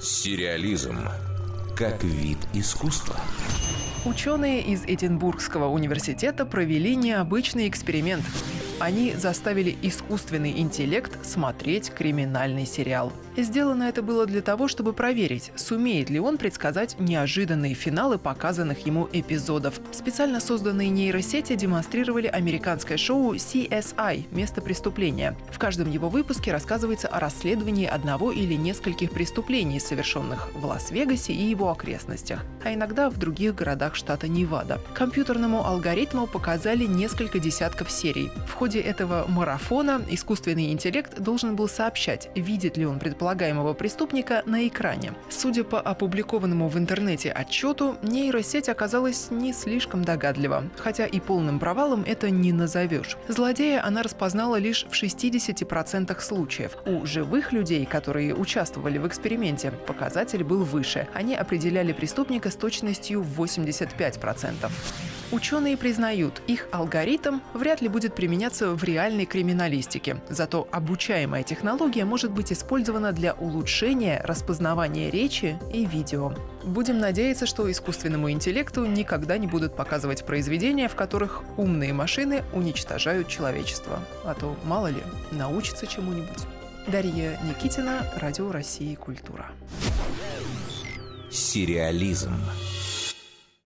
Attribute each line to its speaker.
Speaker 1: Сериализм как вид искусства.
Speaker 2: Ученые из Эдинбургского университета провели необычный эксперимент. Они заставили искусственный интеллект смотреть криминальный сериал. Сделано это было для того, чтобы проверить, сумеет ли он предсказать неожиданные финалы показанных ему эпизодов. Специально созданные нейросети демонстрировали американское шоу CSI «Место преступления». В каждом его выпуске рассказывается о расследовании одного или нескольких преступлений, совершенных в Лас-Вегасе и его окрестностях, а иногда в других городах штата Невада. Компьютерному алгоритму показали несколько десятков серий. В ходе этого марафона искусственный интеллект должен был сообщать, видит ли он предполагаемого преступника на экране. Судя по опубликованному в интернете отчету, нейросеть оказалась не слишком догадлива, хотя и полным провалом это не назовешь. Злодея она распознала лишь в 60% случаев. У живых людей, которые участвовали в эксперименте, показатель был выше. Они определяли преступника с точностью в 85%. Ученые признают, их алгоритм вряд ли будет применяться в реальной криминалистике. Зато обучаемая технология может быть использована для улучшения распознавания речи и видео. Будем надеяться, что искусственному интеллекту никогда не будут показывать произведения, в которых умные машины уничтожают человечество. А то, мало ли, научится чему-нибудь. Дарья Никитина, Радио России «Культура».
Speaker 1: Сериализм